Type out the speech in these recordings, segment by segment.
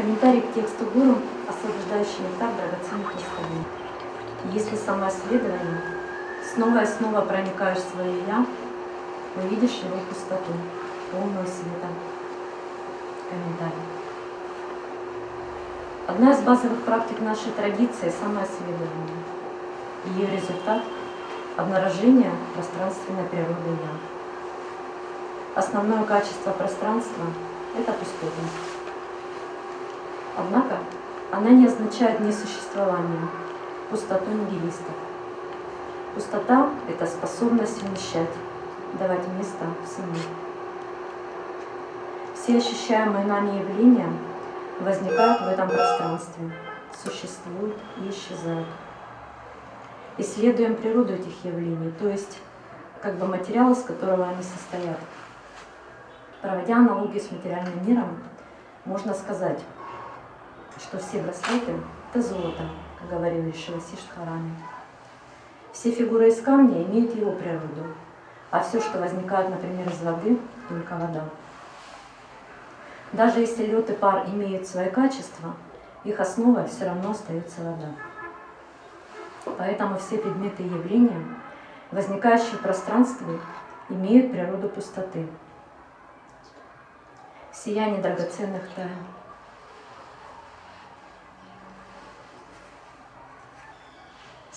Комментарий к тексту гуру, освобождающий нектар драгоценных наставлений. Если самоисследование снова и снова проникаешь в свое «я», увидишь его пустоту, полную света. Комментарий. Одна из базовых практик нашей традиции – самоисследование. Ее результат – обнаружение пространственной природы «я». Основное качество пространства – это пустотность. Однако она не означает несуществование, пустоту нигилистов. Пустота – это способность вмещать, давать место всему. Все ощущаемые нами явления возникают в этом пространстве, существуют и исчезают. Исследуем природу этих явлений, то есть как бы материал, из которого они состоят. Проводя аналогию с материальным миром, можно сказать, что все браслеты – это золото, как говорил Шивасиш Харами. Все фигуры из камня имеют его природу, а все, что возникает, например, из воды, только вода. Даже если лед и пар имеют свои качества, их основой все равно остается вода. Поэтому все предметы и явления, возникающие в пространстве, имеют природу пустоты, сияние драгоценных тайн.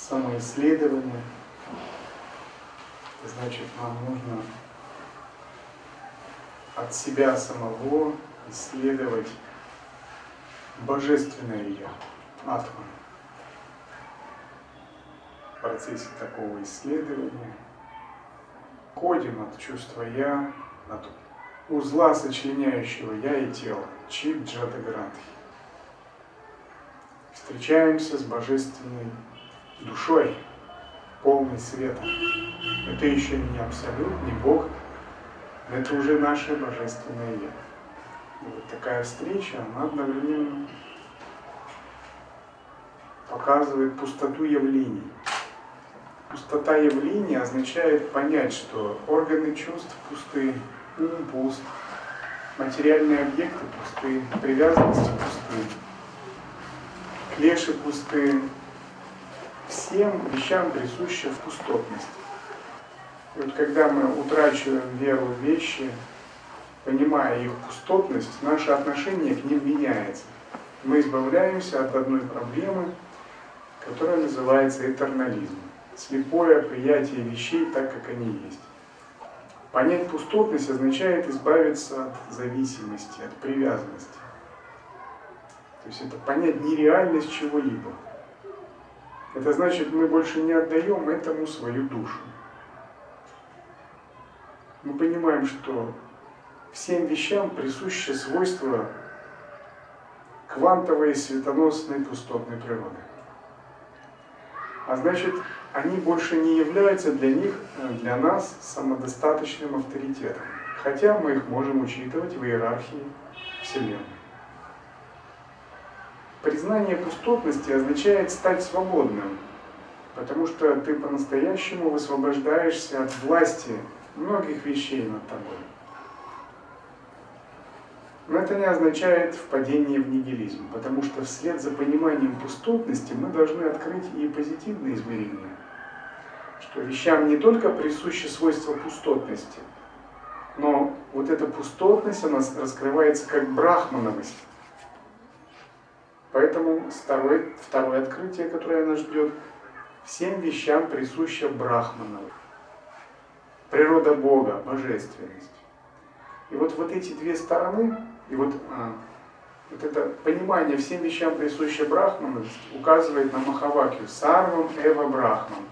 Самоисследование. Значит, нам нужно от себя самого исследовать божественное Я, Атман. В процессе такого исследования ходим от чувства Я, от узла, сочленяющего Я и тело, Чип Джатагранхи. Встречаемся с божественной душой, полной света. Это еще не абсолют, не Бог, это уже наше божественное Я. И вот такая встреча, она одновременно показывает пустоту явлений. Пустота явлений означает понять, что органы чувств пусты, ум пуст, материальные объекты пусты, привязанности пусты, клеши пусты, всем вещам присуща пустотность. И вот когда мы утрачиваем веру в вещи, понимая их пустотность, наше отношение к ним меняется. Мы избавляемся от одной проблемы, которая называется этернализм. Слепое приятие вещей так, как они есть. Понять пустотность означает избавиться от зависимости, от привязанности. То есть это понять нереальность чего-либо. Это значит, мы больше не отдаем этому свою душу. Мы понимаем, что всем вещам присуще свойство квантовой светоносной пустотной природы. А значит, они больше не являются для них, для нас самодостаточным авторитетом. Хотя мы их можем учитывать в иерархии Вселенной. Признание пустотности означает стать свободным, потому что ты по-настоящему высвобождаешься от власти многих вещей над тобой. Но это не означает впадение в нигилизм, потому что вслед за пониманием пустотности мы должны открыть и позитивные измерения, что вещам не только присуще свойство пустотности, но вот эта пустотность, она раскрывается как брахмановость, Поэтому второе, второе открытие, которое нас ждет, всем вещам присуща Брахмана. Природа Бога, божественность. И вот, вот эти две стороны, и вот, а, вот это понимание всем вещам присуща Брахмановность указывает на Махавакию Сарвам Эва Брахман.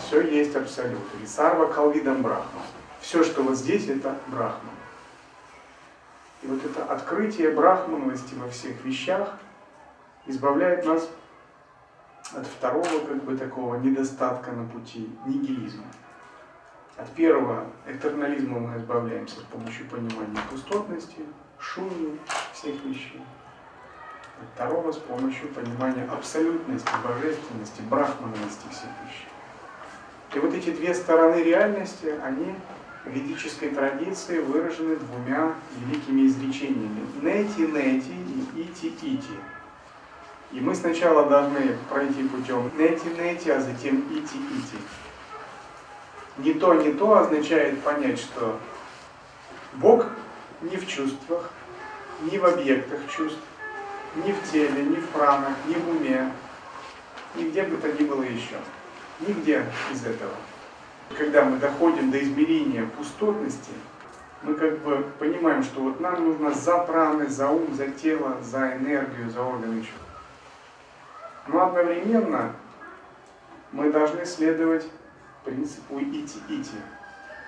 Все есть абсолют. Или Сарва Калвидам Брахман. Все, что вот здесь, это Брахман. И вот это открытие брахмановости во всех вещах – избавляет нас от второго как бы такого недостатка на пути нигилизма. От первого этернализма мы избавляемся с помощью понимания пустотности, шуми всех вещей. От второго с помощью понимания абсолютности, божественности, брахманности всех вещей. И вот эти две стороны реальности, они ведической традиции выражены двумя великими изречениями. Нети-нети и ити-ити. И мы сначала должны пройти путем нети-нети, а затем ити-ити. Не то, не то означает понять, что Бог не в чувствах, не в объектах чувств, ни в теле, ни в пранах, ни в уме, нигде бы то ни было еще. Нигде из этого. Когда мы доходим до измерения пустотности, мы как бы понимаем, что вот нам нужно за праны, за ум, за тело, за энергию, за органы чувств. Но одновременно мы должны следовать принципу ити-ити.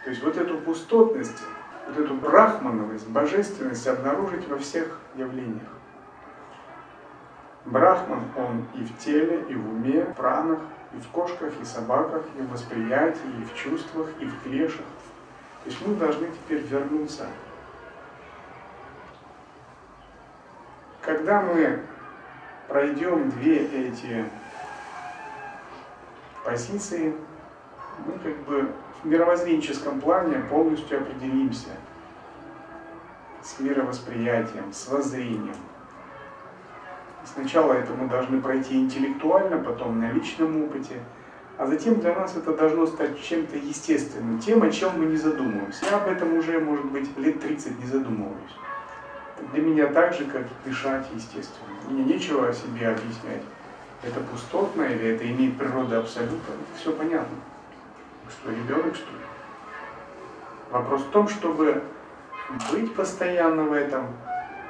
То есть вот эту пустотность, вот эту брахмановость, божественность обнаружить во всех явлениях. Брахман, он и в теле, и в уме, в пранах, и в кошках, и собаках, и в восприятии, и в чувствах, и в клешах. То есть мы должны теперь вернуться. Когда мы пройдем две эти позиции, мы как бы в мировоззренческом плане полностью определимся с мировосприятием, с воззрением. Сначала это мы должны пройти интеллектуально, потом на личном опыте, а затем для нас это должно стать чем-то естественным, тем, о чем мы не задумываемся. Я об этом уже, может быть, лет 30 не задумываюсь. Для меня так же, как дышать естественно. Мне нечего о себе объяснять. Это пустотно или это имеет природу абсолюта. Все понятно. Что, ребенок, что ли? Вопрос в том, чтобы быть постоянно в этом,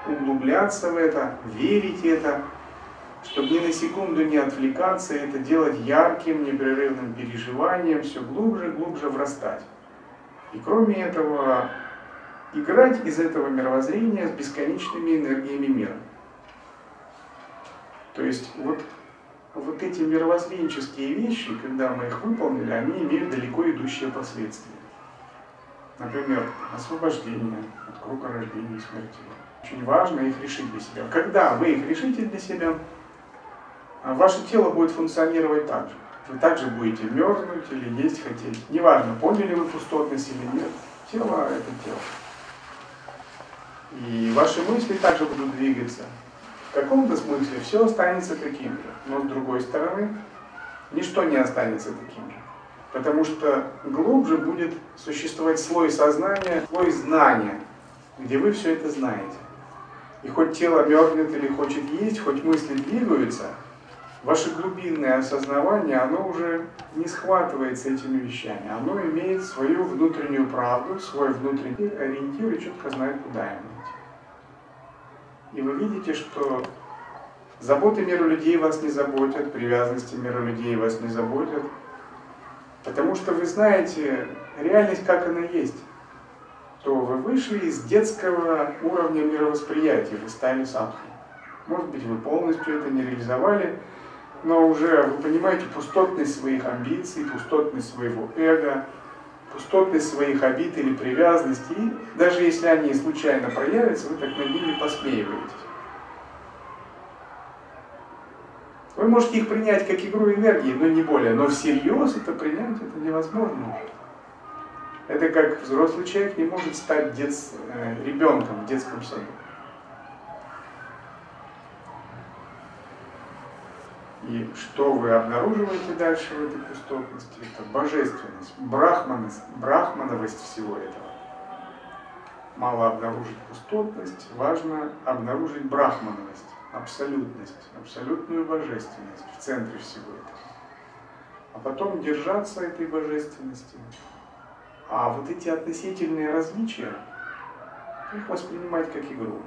углубляться в это, верить в это, чтобы ни на секунду не отвлекаться, это делать ярким, непрерывным переживанием, все глубже глубже врастать. И кроме этого, играть из этого мировоззрения с бесконечными энергиями мира. То есть вот, вот эти мировоззренческие вещи, когда мы их выполнили, они имеют далеко идущие последствия. Например, освобождение от круга рождения и смерти. Очень важно их решить для себя. Когда вы их решите для себя, а ваше тело будет функционировать так же. Вы также будете мерзнуть или есть хотеть. Неважно, поняли вы пустотность или нет, тело – это тело. И ваши мысли также будут двигаться. В каком-то смысле все останется таким же, но с другой стороны, ничто не останется таким же. Потому что глубже будет существовать слой сознания, слой знания, где вы все это знаете. И хоть тело мерзнет или хочет есть, хоть мысли двигаются, ваше глубинное осознавание, оно уже не схватывается этими вещами. Оно имеет свою внутреннюю правду, свой внутренний ориентир и четко знает, куда ему. И вы видите, что заботы мира людей вас не заботят, привязанности мира людей вас не заботят, потому что вы знаете реальность, как она есть то вы вышли из детского уровня мировосприятия, вы стали садху. Может быть, вы полностью это не реализовали, но уже вы понимаете пустотность своих амбиций, пустотность своего эго, пустотность своих обид или привязанностей. И даже если они случайно проявятся, вы так над ними посмеиваетесь. Вы можете их принять как игру энергии, но не более. Но всерьез это принять это невозможно. Это как взрослый человек не может стать дет... Э, ребенком в детском саду. И что вы обнаруживаете дальше в этой пустотности? Это божественность, брахмановость, брахмановость всего этого. Мало обнаружить пустотность, важно обнаружить брахмановость, абсолютность, абсолютную божественность в центре всего этого. А потом держаться этой божественности, а вот эти относительные различия, их воспринимать как игру,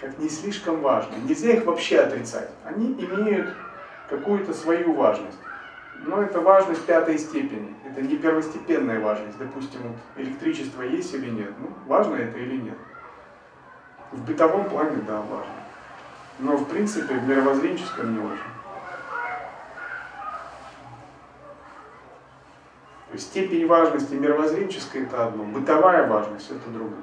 как не слишком важно. Нельзя их вообще отрицать. Они имеют какую-то свою важность. Но это важность пятой степени. Это не первостепенная важность. Допустим, вот электричество есть или нет. Ну, важно это или нет. В бытовом плане, да, важно. Но в принципе в мировоззренческом не очень. степень важности мировоззренческой это одно, бытовая важность это другое.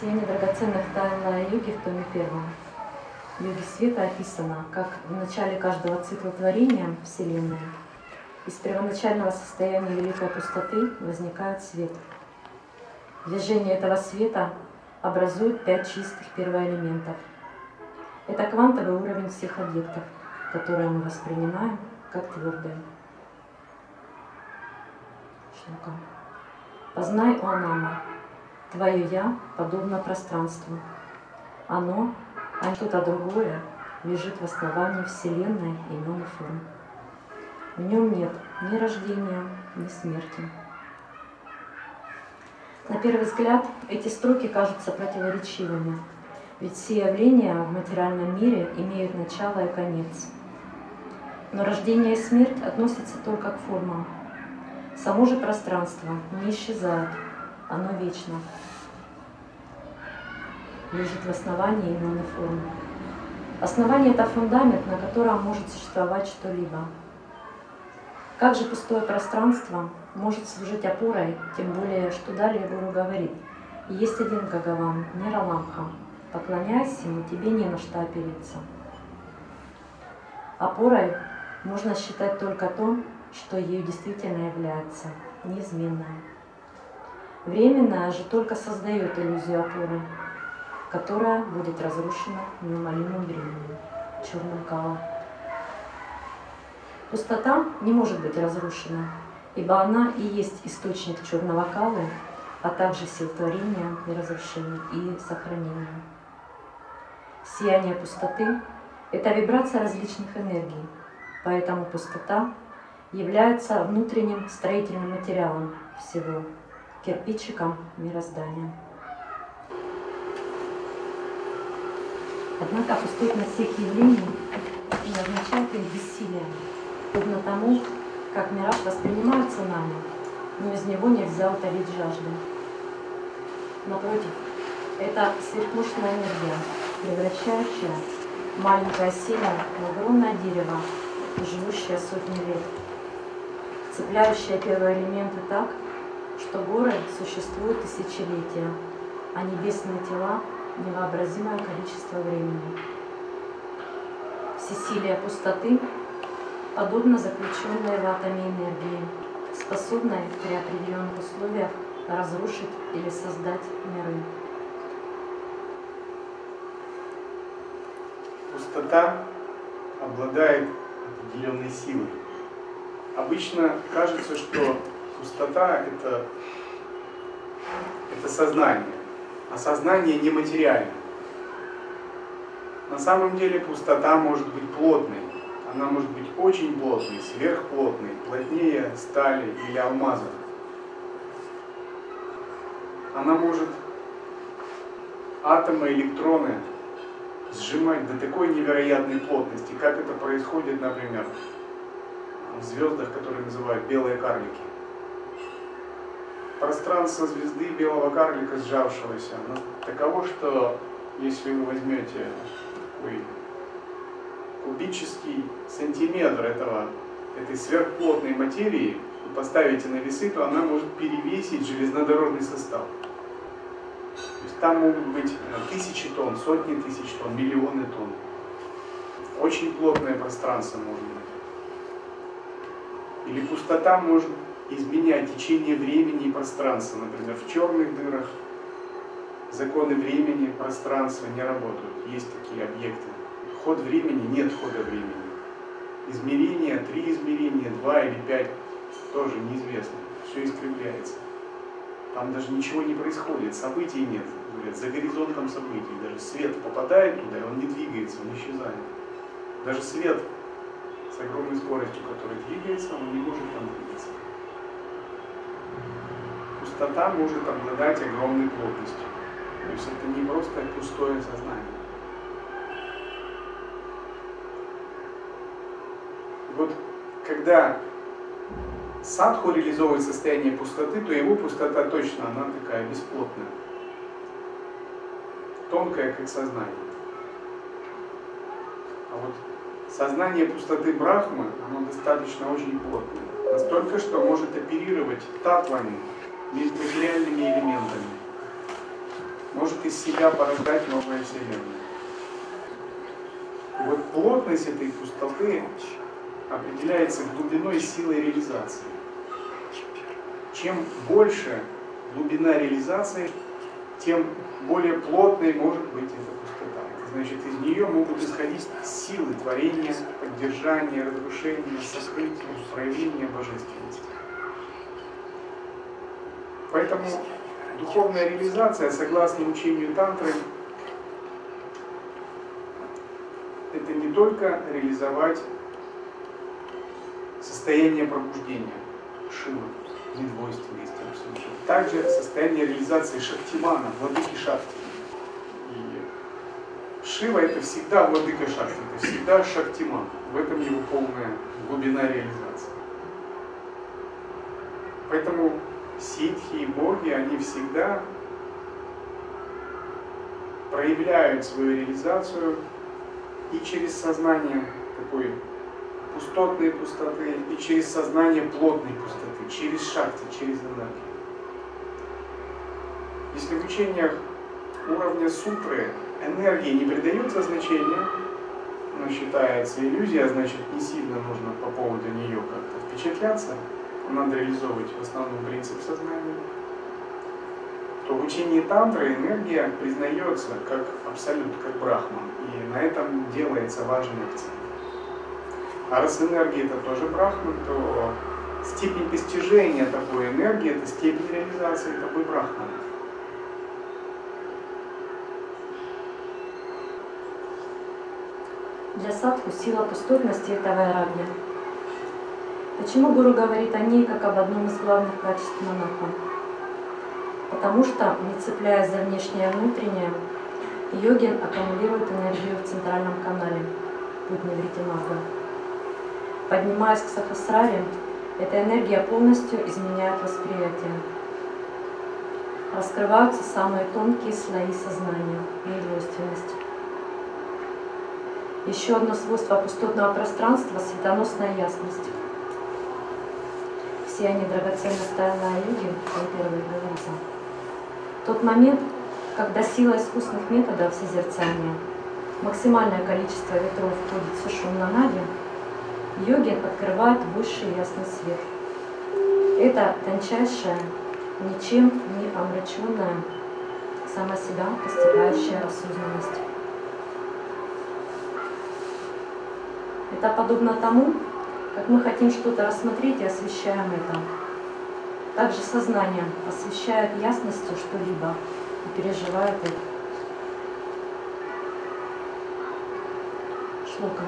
Семь драгоценных тайн на юге в томе первом. йоге света описано, как в начале каждого цикла творения Вселенной из первоначального состояния великой пустоты возникает свет. Движение этого света образует пять чистых первоэлементов. Это квантовый уровень всех объектов, которые мы воспринимаем как твердые. Познай, о Анама, твое «я» подобно пространству. Оно, а что-то другое, лежит в основании Вселенной имен и форм. В нем нет ни рождения, ни смерти. На первый взгляд эти строки кажутся противоречивыми, ведь все явления в материальном мире имеют начало и конец. Но рождение и смерть относятся только к формам. Само же пространство не исчезает, оно вечно. Лежит в основании иной формы. Основание – это фундамент, на котором может существовать что-либо. Как же пустое пространство может служить опорой, тем более, что далее Гуру говорит, есть один Гагаван, Нираламха, поклоняйся ему, тебе не на что опереться. Опорой можно считать только то, что ею действительно является, неизменное. Временное же только создает иллюзию опоры, которая будет разрушена неумолимым временем, черным калом. Пустота не может быть разрушена, ибо она и есть источник черного калы, а также сил творения и разрушения и сохранения. Сияние пустоты – это вибрация различных энергий, поэтому пустота является внутренним строительным материалом всего, кирпичиком мироздания. Однако пустоть всех явлений не означает их бессилие, подобно тому, как мираж воспринимаются нами, но из него нельзя утолить жажду. Напротив, это сверхмощная энергия, превращающая маленькое семя в огромное дерево, живущее сотни лет, цепляющее первые элементы так, что горы существуют тысячелетия, а небесные тела – невообразимое количество времени. Всесилие пустоты подобно заключенной в атоме энергии, способной при определенных условиях разрушить или создать миры. Пустота обладает определенной силой. Обычно кажется, что пустота это, это сознание, а сознание нематериально. На самом деле пустота может быть плотной, она может быть очень плотной, сверхплотной, плотнее стали или алмаза. Она может атомы, электроны сжимать до такой невероятной плотности, как это происходит, например, в звездах, которые называют белые карлики. Пространство звезды белого карлика сжавшегося таково, что если вы возьмете такой кубический сантиметр этого, этой сверхплотной материи и поставите на весы, то она может перевесить железнодорожный состав. То есть там могут быть э, тысячи тонн, сотни тысяч тонн, миллионы тонн. Очень плотное пространство может быть. Или пустота может изменять течение времени и пространства. Например, в черных дырах законы времени, пространства не работают. Есть такие объекты ход времени, нет хода времени. Измерения, три измерения, два или пять, тоже неизвестно. Все искривляется. Там даже ничего не происходит, событий нет. Говорят, за горизонтом событий. Даже свет попадает туда, и он не двигается, он исчезает. Даже свет с огромной скоростью, который двигается, он не может там двигаться. Пустота может обладать огромной плотностью. То есть это не просто пустое сознание. Вот когда садху реализовывает состояние пустоты, то его пустота точно, она такая бесплотная. Тонкая, как сознание. А вот сознание пустоты Брахмы, оно достаточно очень плотное. Настолько, что может оперировать татвами, материальными элементами. Может из себя порождать новое Вселенную. Вот плотность этой пустоты определяется глубиной и силой реализации. Чем больше глубина реализации, тем более плотной может быть эта пустота. Значит, из нее могут исходить силы творения, поддержания, разрушения, сокрытия, проявления божественности. Поэтому духовная реализация, согласно учению Тантры, это не только реализовать состояние пробуждения Шивы, недвойственности абсолютно. Также состояние реализации Шактимана, владыки Шакти. Шива это всегда владыка Шакти, это всегда Шактиман. В этом его полная глубина реализации. Поэтому ситхи и боги, они всегда проявляют свою реализацию и через сознание такой пустотной пустоты, и через сознание плотной пустоты, через шахты, через энергию. Если в учениях уровня сутры энергии не придается значения, но считается иллюзия, значит не сильно нужно по поводу нее как-то впечатляться, надо реализовывать в основном принцип сознания, то в учении тантры энергия признается как абсолют, как брахман, и на этом делается важный акцент. А раз энергия это тоже брахман, то степень постижения такой энергии это степень реализации такой брахмана. Для садху сила пустотности – это вайрагья. Почему Гуру говорит о ней как об одном из главных качеств монаха? Потому что, не цепляясь за внешнее и внутреннее, йогин аккумулирует энергию в центральном канале, путь Невритимага. Поднимаясь к Сахасраре, эта энергия полностью изменяет восприятие. Раскрываются самые тонкие слои сознания, недвойственность. Еще одно свойство пустотного пространства – светоносная ясность все они драгоценных тайна люди, как первый говорится. Тот момент, когда сила искусственных методов созерцания, максимальное количество ветров входит в сушу на наде, йогин открывает высший ясный свет. Это тончайшая, ничем не омраченная, сама себя постигающая осознанность. Это подобно тому, как мы хотим что-то рассмотреть и освещаем это. Также сознание освещает ясностью что-либо и переживает это. Шлока.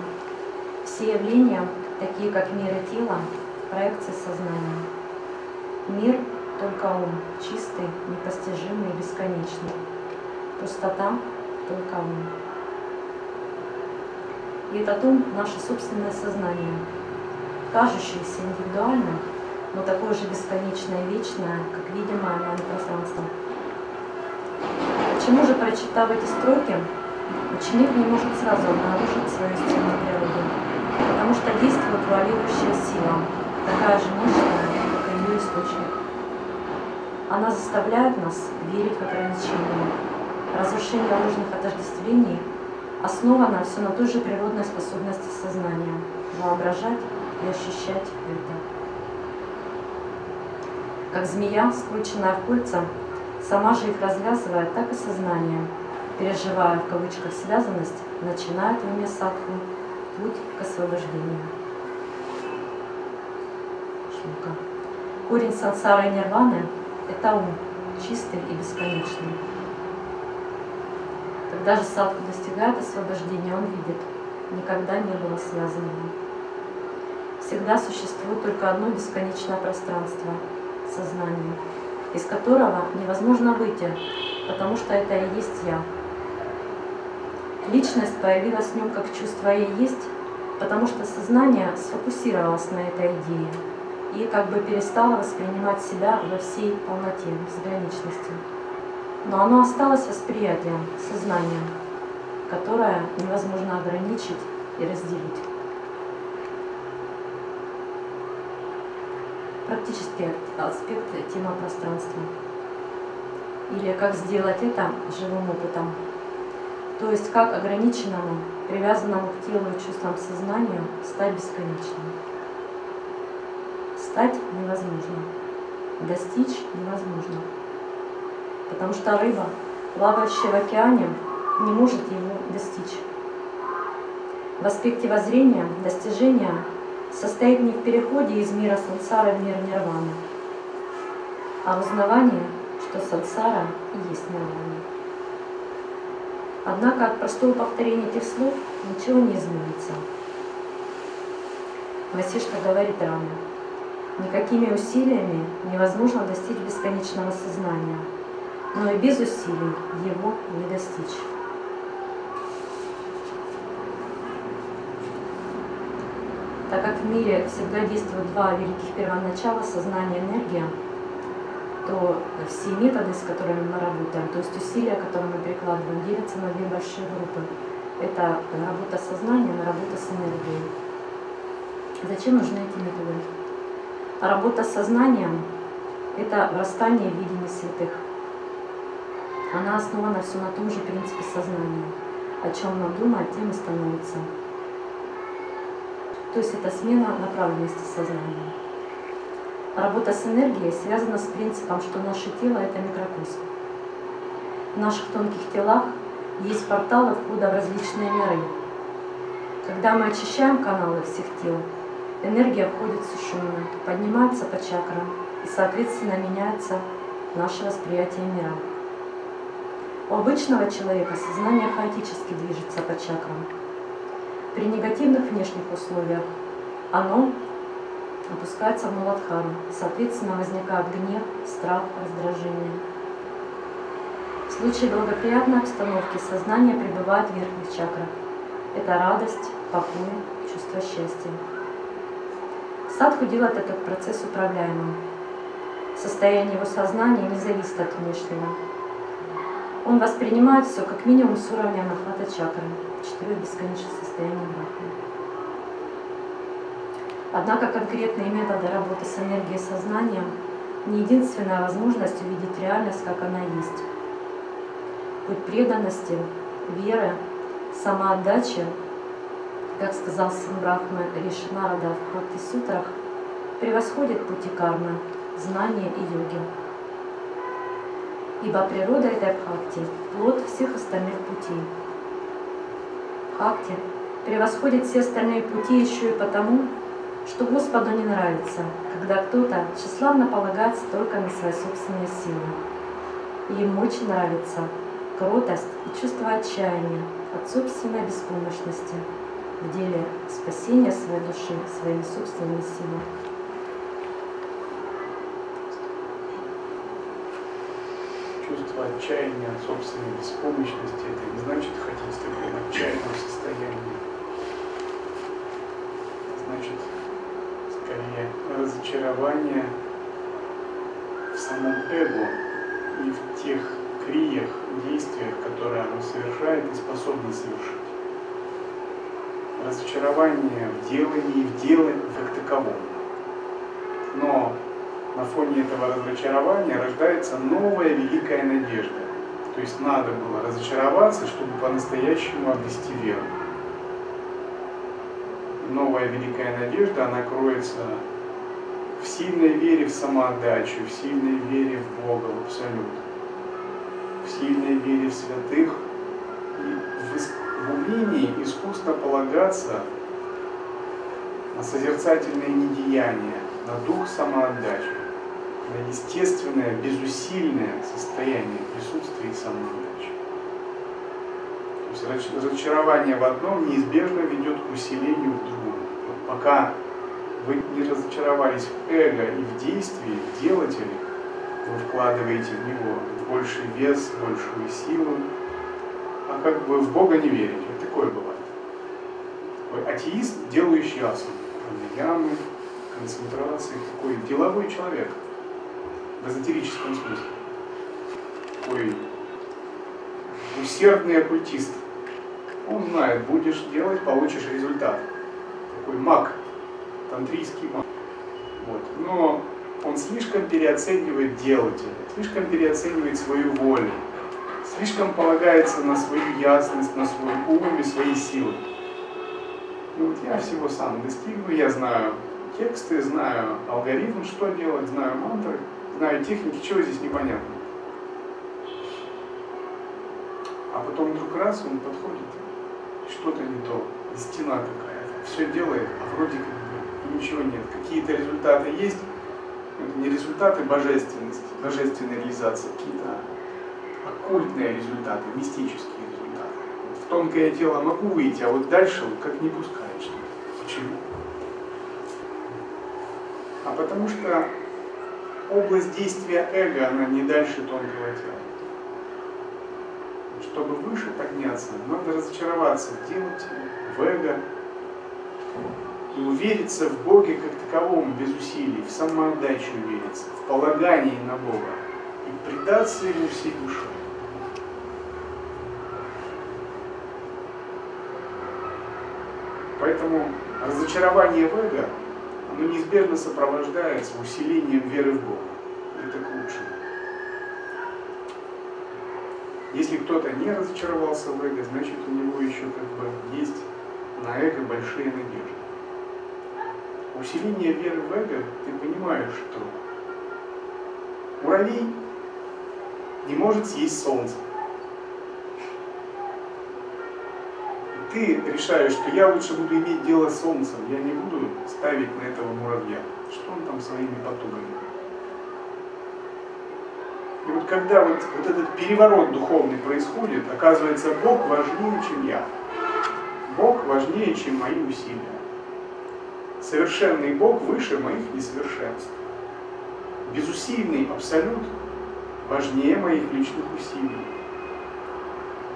Все явления, такие как мир и тело, проекции сознания. Мир — только ум, чистый, непостижимый бесконечный. Пустота — только ум. И этот ум — наше собственное сознание — кажущееся индивидуальным, но такое же бесконечное и вечное, как видимое нам пространство. Почему же, прочитав эти строки, ученик не может сразу обнаружить свою истинную природу? Потому что действует вуалирующая сила, такая же мощная, как и ее источник. Она заставляет нас верить в ограничения. Разрушение ложных отождествлений основано все на той же природной способности сознания – воображать и ощущать это. Как змея, скрученная в кольца, сама же их развязывая, так и сознание, переживая в кавычках связанность, начинает в уме садху путь к освобождению. Шлука. Корень сансары и нирваны – это ум, чистый и бесконечный. Когда же садху достигает освобождения, он видит, никогда не было связанного всегда существует только одно бесконечное пространство – сознание, из которого невозможно выйти, потому что это и есть «я». Личность появилась в нем как чувство «я есть», потому что сознание сфокусировалось на этой идее и как бы перестало воспринимать себя во всей полноте, безграничности. Но оно осталось восприятием, сознанием, которое невозможно ограничить и разделить. Практический аспект тема пространства. Или как сделать это живым опытом. То есть как ограниченному привязанному к телу и чувствам сознанию, стать бесконечным. Стать невозможно, достичь невозможно, потому что рыба, плавающая в океане, не может его достичь. В аспекте воззрения достижение состоит не в переходе из мира сансары в мир нирваны, а в узнавании, что сансара и есть нирвана. Однако от простого повторения этих слов ничего не изменится. Васишка говорит Раме, никакими усилиями невозможно достичь бесконечного сознания, но и без усилий его не достичь. Так как в мире всегда действуют два великих первоначала, сознание и энергия, то все методы, с которыми мы работаем, то есть усилия, которые мы прикладываем, делятся на две большие группы. Это работа с сознанием и работа с энергией. Зачем нужны эти методы? Работа с сознанием – это врастание в видении святых. Она основана все на том же принципе сознания. О чем нам думает, тем и становится. То есть это смена направленности сознания. Работа с энергией связана с принципом, что наше тело – это микрокосм. В наших тонких телах есть порталы входа в различные миры. Когда мы очищаем каналы всех тел, энергия входит сушумно, поднимается по чакрам и, соответственно, меняется наше восприятие мира. У обычного человека сознание хаотически движется по чакрам. При негативных внешних условиях оно опускается в Муладхару. Соответственно, возникает гнев, страх, раздражение. В случае благоприятной обстановки сознание пребывает в верхних чакрах. Это радость, покой, чувство счастья. Садху делает этот процесс управляемым. Состояние его сознания не зависит от внешнего. Он воспринимает все как минимум с уровня нахвата чакры, четырех бесконечных состояний брахмы. Однако конкретные методы работы с энергией сознанием не единственная возможность увидеть реальность, как она есть. Путь преданности, веры, самоотдачи, как сказал сын Брахмы Ришинарада в Бхакти Сутрах, превосходит пути кармы, знания и йоги. Ибо природа этой бхакти – плод всех остальных путей. Бхакти превосходит все остальные пути еще и потому, что Господу не нравится, когда кто-то тщеславно полагается только на свои собственные силы. Ему очень нравится кротость и чувство отчаяния от собственной беспомощности в деле спасения своей души своими собственными силами. Чувство отчаяния от собственной беспомощности – это не значит хотеть в таком отчаянном состоянии. Значит, скорее разочарование в самом эго и в тех криях, действиях, которые оно совершает и способно совершить. Разочарование в делании, в деле как таковом. На фоне этого разочарования рождается новая великая надежда. То есть надо было разочароваться, чтобы по-настоящему обрести веру новая великая надежда, она кроется в сильной вере в самоотдачу, в сильной вере в Бога, в Абсолют, в сильной вере в святых и в, умении искусно полагаться на созерцательное недеяние, на дух самоотдачи, на естественное, безусильное состояние присутствия и самоотдачи. То есть разочарование в одном неизбежно ведет к усилению в другом пока вы не разочаровались в эго и в действии, в делателе, вы вкладываете в него больший вес, большую силу, а как бы в Бога не верите. Вот такое бывает. Такой атеист, делающий асану, ямы, концентрации, такой деловой человек в эзотерическом смысле. Такой усердный оккультист. Он знает, будешь делать, получишь результат такой маг, тантрийский маг. Вот. Но он слишком переоценивает делателя, слишком переоценивает свою волю, слишком полагается на свою ясность, на свой ум и свои силы. Ну вот я всего сам достигну, я знаю тексты, знаю алгоритм, что делать, знаю мантры, знаю техники, чего здесь непонятно. А потом вдруг раз он подходит, что-то не то, стена какая-то, все делает, а вроде как ничего нет. Какие-то результаты есть, это не результаты божественности, божественной реализации, какие-то оккультные результаты, мистические результаты. В тонкое тело могу выйти, а вот дальше вот как не пускает что Почему? А потому что область действия эго, она не дальше тонкого тела. Чтобы выше подняться, надо разочароваться в в эго, и увериться в Боге как таковом без усилий, в самоотдаче увериться, в полагании на Бога и предаться Ему всей душой. Поэтому разочарование в эго, оно неизбежно сопровождается усилением веры в Бога. Это к лучшему. Если кто-то не разочаровался в эго, значит у него еще как бы есть на эго большие надежды усиление веры в эго, ты понимаешь, что муравей не может съесть солнце. Ты решаешь, что я лучше буду иметь дело с солнцем, я не буду ставить на этого муравья. Что он там своими потугами? И вот когда вот, вот этот переворот духовный происходит, оказывается, Бог важнее, чем я. Бог важнее, чем мои усилия совершенный Бог выше моих несовершенств. Безусильный Абсолют важнее моих личных усилий.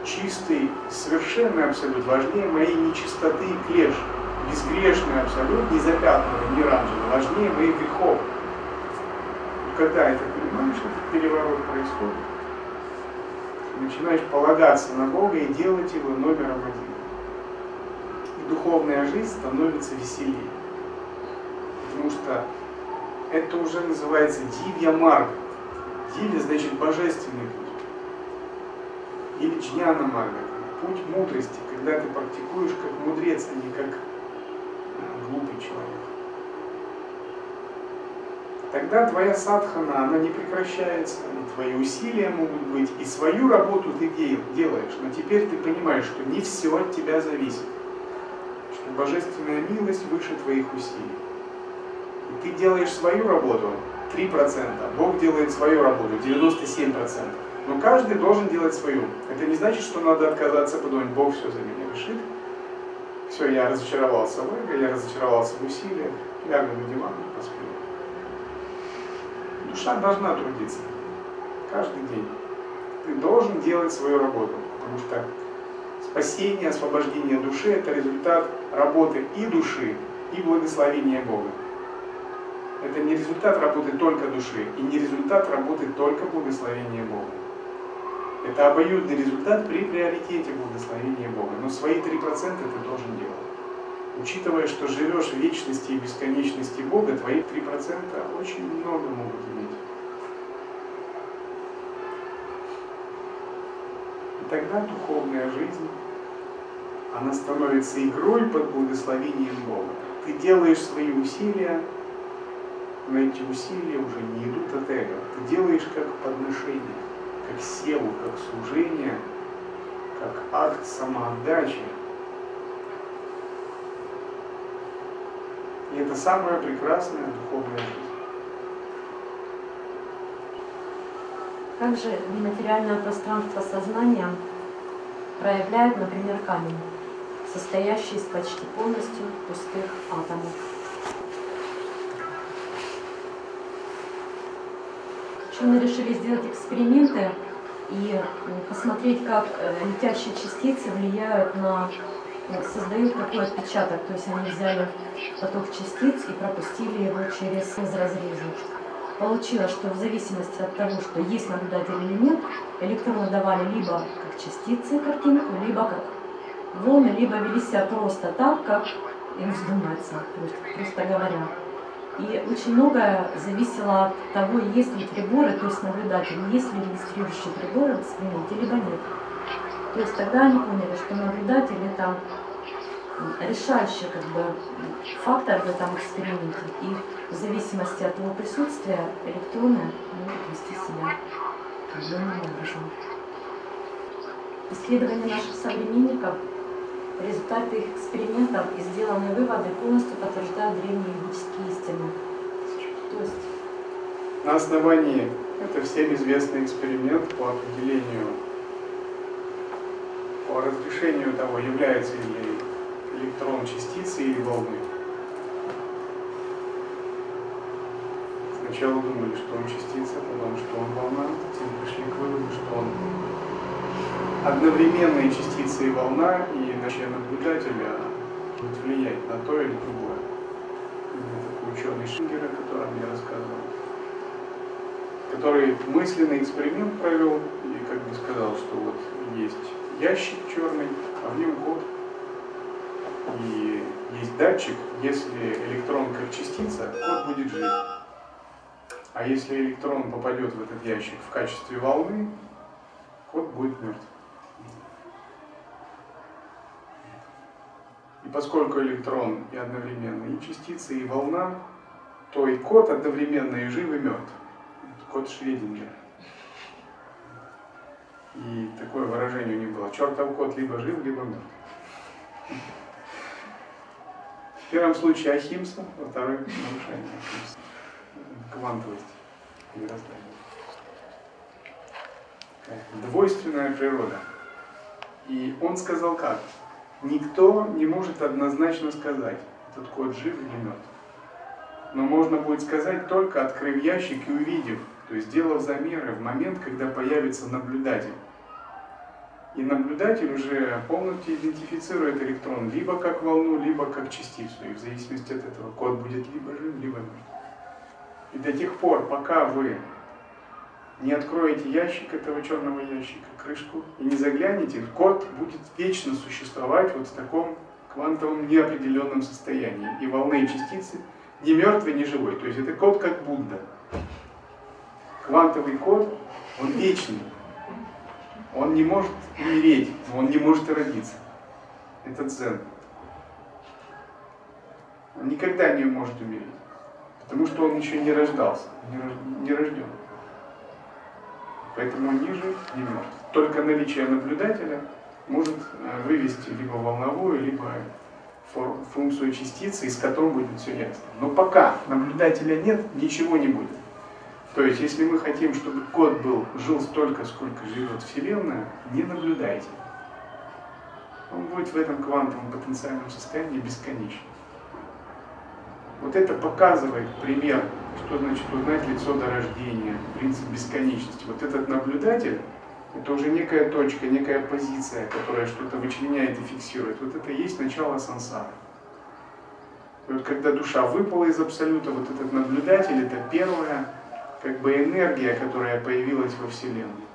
Чистый, совершенный Абсолют важнее моей нечистоты и клеш. Безгрешный Абсолют, не запятнанный, не ранжевый, важнее моих грехов. Когда это понимаешь, этот переворот происходит, начинаешь полагаться на Бога и делать его номером один. И духовная жизнь становится веселее потому что это уже называется дивья марга. Дивья значит божественный. Или джняна марга, путь мудрости, когда ты практикуешь как мудрец, а не как э, глупый человек. Тогда твоя садхана, она не прекращается, и твои усилия могут быть, и свою работу ты делаешь, но теперь ты понимаешь, что не все от тебя зависит, что божественная милость выше твоих усилий ты делаешь свою работу 3%, Бог делает свою работу 97%. Но каждый должен делать свою. Это не значит, что надо отказаться, подумать, Бог все за меня решит. Все, я разочаровался в эго, я разочаровался в усилиях, лягу на диван и посплю. Душа должна трудиться. Каждый день. Ты должен делать свою работу, потому что спасение, освобождение души – это результат работы и души, и благословения Бога. Это не результат работы только души и не результат работы только благословения Бога. Это обоюдный результат при приоритете благословения Бога. Но свои 3% ты должен делать. Учитывая, что живешь в вечности и бесконечности Бога, твои 3% очень много могут иметь. И тогда духовная жизнь, она становится игрой под благословением Бога. Ты делаешь свои усилия, но эти усилия уже не идут от эго. Ты делаешь как подношение, как севу, как служение, как акт самоотдачи. И это самая прекрасная духовная жизнь. Как же нематериальное пространство сознания проявляет, например, камень, состоящий из почти полностью пустых атомов? Ученые решили сделать эксперименты и посмотреть, как э, летящие частицы влияют на ну, создают такой отпечаток. То есть они взяли поток частиц и пропустили его через разрезы. Получилось, что в зависимости от того, что есть наблюдатель или нет, электроны давали либо как частицы картинку, либо как волны, либо вели себя просто так, как им вздумается, просто говоря. И очень многое зависело от того, есть ли приборы, то есть наблюдатели, есть ли регистрирующие приборы в эксперименте, либо нет. То есть тогда они поняли, что наблюдатель это решающий как бы, фактор в этом эксперименте. И в зависимости от его присутствия электроны могут вести себя определенным образом. Исследования наших современников, результаты их экспериментов и сделанные выводы полностью подтверждают древние ведические истины. То есть на основании, это всем известный эксперимент по определению, по разрешению того, является ли электрон частицы или волны. Сначала думали, что он частица, потом, что он волна, затем пришли к выводу, что он одновременные частицы и волна, и наличие наблюдателя будет влиять на то или другое. Это ученый Шингер, о котором я рассказывал, который мысленный эксперимент провел и как бы сказал, что вот есть ящик черный, а в нем код. И есть датчик, если электрон как частица, код будет жить. А если электрон попадет в этот ящик в качестве волны, код будет мертв. И поскольку электрон и одновременно и частица, и волна, то и код одновременно и жив, и мертв. Код Шредингера. И такое выражение у них было. Чертов кот либо жив, либо мертв. В первом случае Ахимса, во втором нарушение Ахимса. Квантовость мироздания. Двойственная природа. И он сказал как? Никто не может однозначно сказать, этот кот жив или мертв. Но можно будет сказать только открыв ящик и увидев, то есть сделав замеры в момент, когда появится наблюдатель. И наблюдатель уже полностью идентифицирует электрон либо как волну, либо как частицу. И в зависимости от этого код будет либо жив, либо мертв. И до тех пор, пока вы не откроете ящик этого черного ящика, крышку, и не заглянете, код будет вечно существовать вот в таком квантовом неопределенном состоянии. И волны и частицы ни мертвый, ни живой. То есть это код как Будда. Квантовый код, он вечный. Он не может умереть, он не может родиться. Это дзен. Он никогда не может умереть. Потому что он еще не рождался, не рожден. Поэтому он ни жив, ни мертв. Только наличие наблюдателя может э, вывести либо волновую, либо функцию частицы, из которой будет все ясно. Но пока наблюдателя нет, ничего не будет. То есть, если мы хотим, чтобы код был, жил столько, сколько живет Вселенная, не наблюдайте. Он будет в этом квантовом потенциальном состоянии бесконечно. Вот это показывает пример, что значит узнать лицо до рождения, принцип бесконечности. Вот этот наблюдатель, это уже некая точка, некая позиция, которая что-то вычленяет и фиксирует. Вот это и есть начало сансары. И вот когда душа выпала из абсолюта, вот этот наблюдатель, это первая как бы энергия, которая появилась во Вселенной.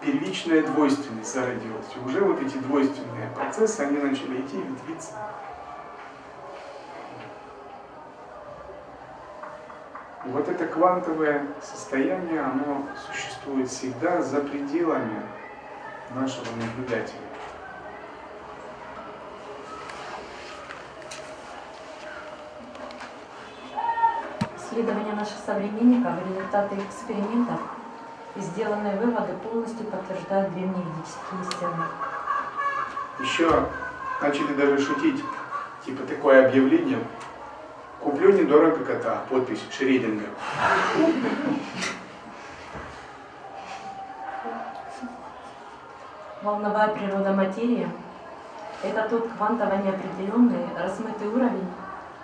Первичная двойственность зародилась. И уже вот эти двойственные процессы, они начали идти, ветвиться. И вот это квантовое состояние, оно существует всегда за пределами нашего наблюдателя. Исследования наших современников, результаты экспериментов и сделанные выводы полностью подтверждают древние ведические истины. Еще начали даже шутить, типа такое объявление, куплю недорого кота, подпись Шрединга. Волновая природа материи – это тот квантово неопределенный, размытый уровень,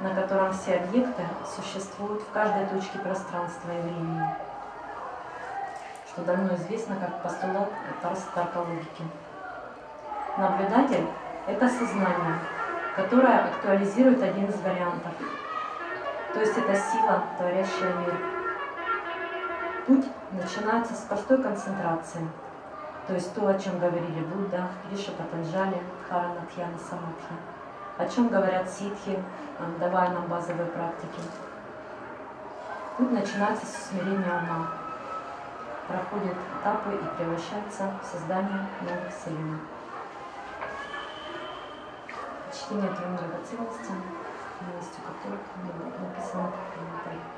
на котором все объекты существуют в каждой точке пространства и времени, что давно известно как постулат Тарстака логики. Наблюдатель – это сознание, которое актуализирует один из вариантов. То есть это сила, творящая мир. Путь начинается с простой концентрации, то есть то, о чем говорили Будда, Риша Патанджали, Харанатьяна Самадхи о чем говорят ситхи, давая нам базовые практики. Путь начинается с смирения ума, проходит этапы и превращается в создание новых вселенной. Чтение трем драгоценностям, милостью которых написано в